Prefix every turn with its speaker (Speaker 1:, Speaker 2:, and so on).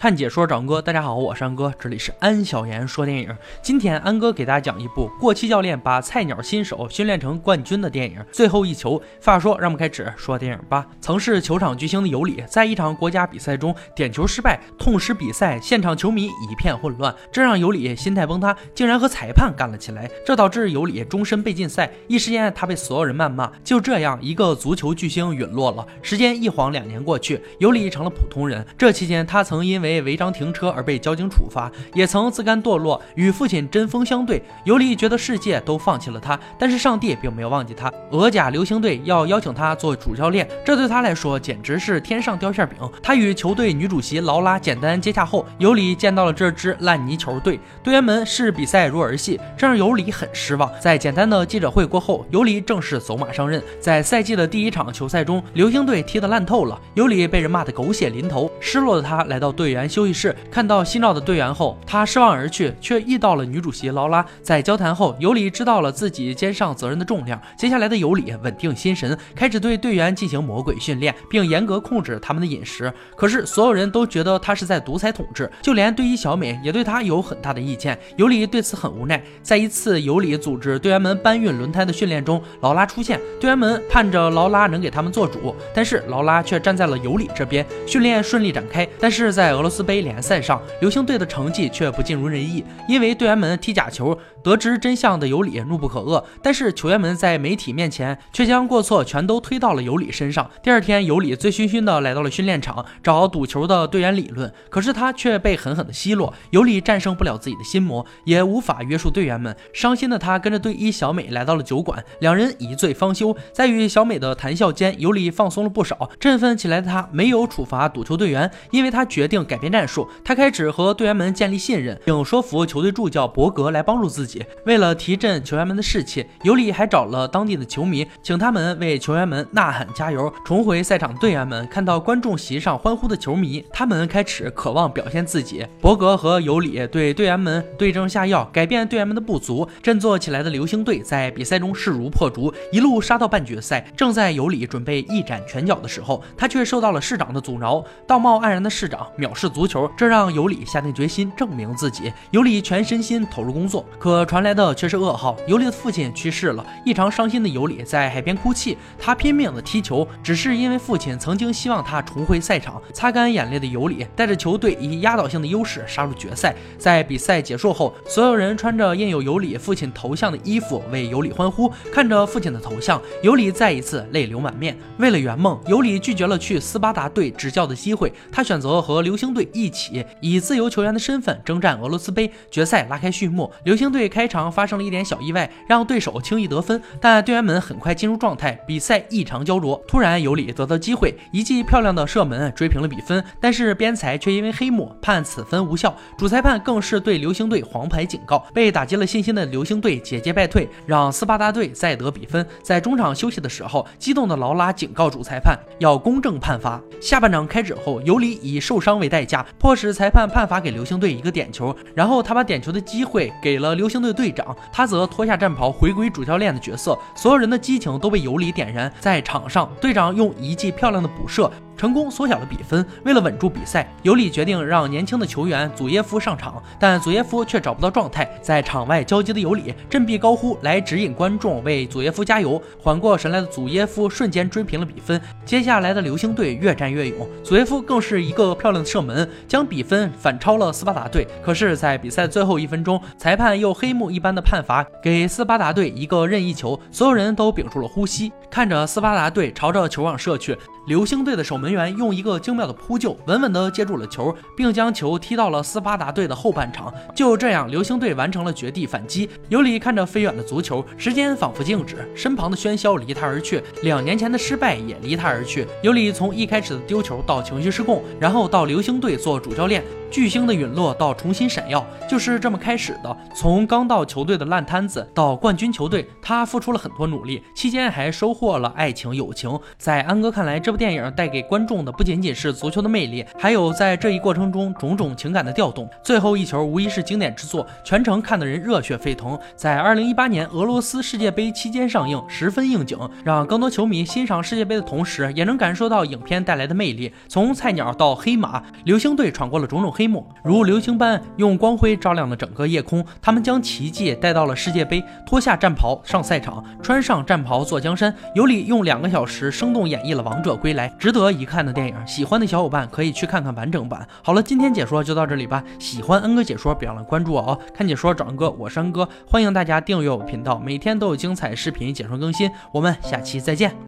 Speaker 1: 看解说找安哥，大家好，我是安哥，这里是安小言说电影。今天安哥给大家讲一部过气教练把菜鸟新手训练成冠军的电影《最后一球》。话说，让我们开始说电影吧。曾是球场巨星的尤里，在一场国家比赛中点球失败，痛失比赛，现场球迷一片混乱，这让尤里心态崩塌，竟然和裁判干了起来，这导致尤里终身被禁赛。一时间，他被所有人谩骂。就这样，一个足球巨星陨落了。时间一晃，两年过去，尤里成了普通人。这期间，他曾因为为违章停车而被交警处罚，也曾自甘堕落，与父亲针锋相对。尤里觉得世界都放弃了他，但是上帝并没有忘记他。俄甲流星队要邀请他做主教练，这对他来说简直是天上掉馅饼。他与球队女主席劳拉简单接洽后，尤里见到了这支烂泥球队，队员们视比赛如儿戏，这让尤里很失望。在简单的记者会过后，尤里正式走马上任。在赛季的第一场球赛中，流星队踢得烂透了，尤里被人骂得狗血淋头，失落的他来到队员休息。室看到嬉闹的队员后，他失望而去，却遇到了女主席劳拉。在交谈后，尤里知道了自己肩上责任的重量。接下来的尤里稳定心神，开始对队员进行魔鬼训练，并严格控制他们的饮食。可是所有人都觉得他是在独裁统治，就连队医小美也对他有很大的意见。尤里对此很无奈。在一次尤里组织队员们搬运轮胎的训练中，劳拉出现，队员们盼着劳拉能给他们做主，但是劳拉却站在了尤里这边。训练顺利展开，但是在俄罗斯杯。联赛上，流星队的成绩却不尽如人意，因为队员们踢假球。得知真相的尤里怒不可遏，但是球员们在媒体面前却将过错全都推到了尤里身上。第二天，尤里醉醺醺的来到了训练场，找赌球的队员理论，可是他却被狠狠的奚落。尤里战胜不了自己的心魔，也无法约束队员们。伤心的他跟着队医小美来到了酒馆，两人一醉方休。在与小美的谈笑间，尤里放松了不少。振奋起来的他没有处罚赌球队员，因为他决定改改变战术。他开始和队员们建立信任，并说服球队助教伯格来帮助自己。为了提振球员们的士气，尤里还找了当地的球迷，请他们为球员们呐喊加油。重回赛场，队员们看到观众席上欢呼的球迷，他们开始渴望表现自己。伯格和尤里对队员们对症下药，改变队员们的不足。振作起来的流星队在比赛中势如破竹，一路杀到半决赛。正在尤里准备一展拳脚的时候，他却受到了市长的阻挠。道貌岸然的市长藐视足球，这让尤里下定决心证明自己。尤里全身心投入工作，可。传来的却是噩耗，尤里的父亲去世了。异常伤心的尤里在海边哭泣，他拼命的踢球，只是因为父亲曾经希望他重回赛场。擦干眼泪的尤里带着球队以压倒性的优势杀入决赛。在比赛结束后，所有人穿着印有尤里父亲头像的衣服为尤里欢呼。看着父亲的头像，尤里再一次泪流满面。为了圆梦，尤里拒绝了去斯巴达队执教的机会，他选择和流星队队一起以自由球员的身份征战俄罗斯杯决赛，拉开序幕。流星队。开场发生了一点小意外，让对手轻易得分，但队员们很快进入状态，比赛异常焦灼。突然，尤里得到机会，一记漂亮的射门追平了比分，但是边裁却因为黑幕判此分无效，主裁判更是对流星队黄牌警告。被打击了信心的流星队节节败退，让斯巴达队再得比分。在中场休息的时候，激动的劳拉警告主裁判要公正判罚。下半场开始后，尤里以受伤为代迫使裁判判罚给流星队一个点球，然后他把点球的机会给了流星队。队长，他则脱下战袍，回归主教练的角色。所有人的激情都被尤里点燃。在场上，队长用一记漂亮的补射。成功缩小了比分。为了稳住比赛，尤里决定让年轻的球员祖耶夫上场，但祖耶夫却找不到状态。在场外焦急的尤里振臂高呼，来指引观众为祖耶夫加油。缓过神来的祖耶夫瞬间追平了比分。接下来的流星队越战越勇，祖耶夫更是一个漂亮的射门，将比分反超了斯巴达队。可是，在比赛最后一分钟，裁判又黑幕一般的判罚给斯巴达队一个任意球，所有人都屏住了呼吸，看着斯巴达队朝着球网射去。流星队的守门员用一个精妙的扑救，稳稳地接住了球，并将球踢到了斯巴达队的后半场。就这样，流星队完成了绝地反击。尤里看着飞远的足球，时间仿佛静止，身旁的喧嚣离他而去，两年前的失败也离他而去。尤里从一开始的丢球到情绪失控，然后到流星队做主教练，巨星的陨落到重新闪耀，就是这么开始的。从刚到球队的烂摊子到冠军球队，他付出了很多努力，期间还收获了爱情、友情。在安哥看来，这部电影带给观众的不仅仅是足球的魅力，还有在这一过程中种种情感的调动。最后一球无疑是经典之作，全程看得人热血沸腾。在二零一八年俄罗斯世界杯期间上映，十分应景，让更多球迷欣赏世界杯的同时，也能感受到影片带来的魅力。从菜鸟到黑马，流星队闯过了种种黑幕，如流星般用光辉照亮了整个夜空。他们将奇迹带到了世界杯，脱下战袍上赛场，穿上战袍坐江山。尤里用两个小时生动演绎了王者归来，值得一看的电影。喜欢的小伙伴可以去看看完整版。好了，今天解说就到这里吧。喜欢恩哥解说，别忘了关注我哦。看解说找恩哥，我是恩哥，欢迎大家订阅我频道，每天都有精彩视频解说更新。我们下期再见。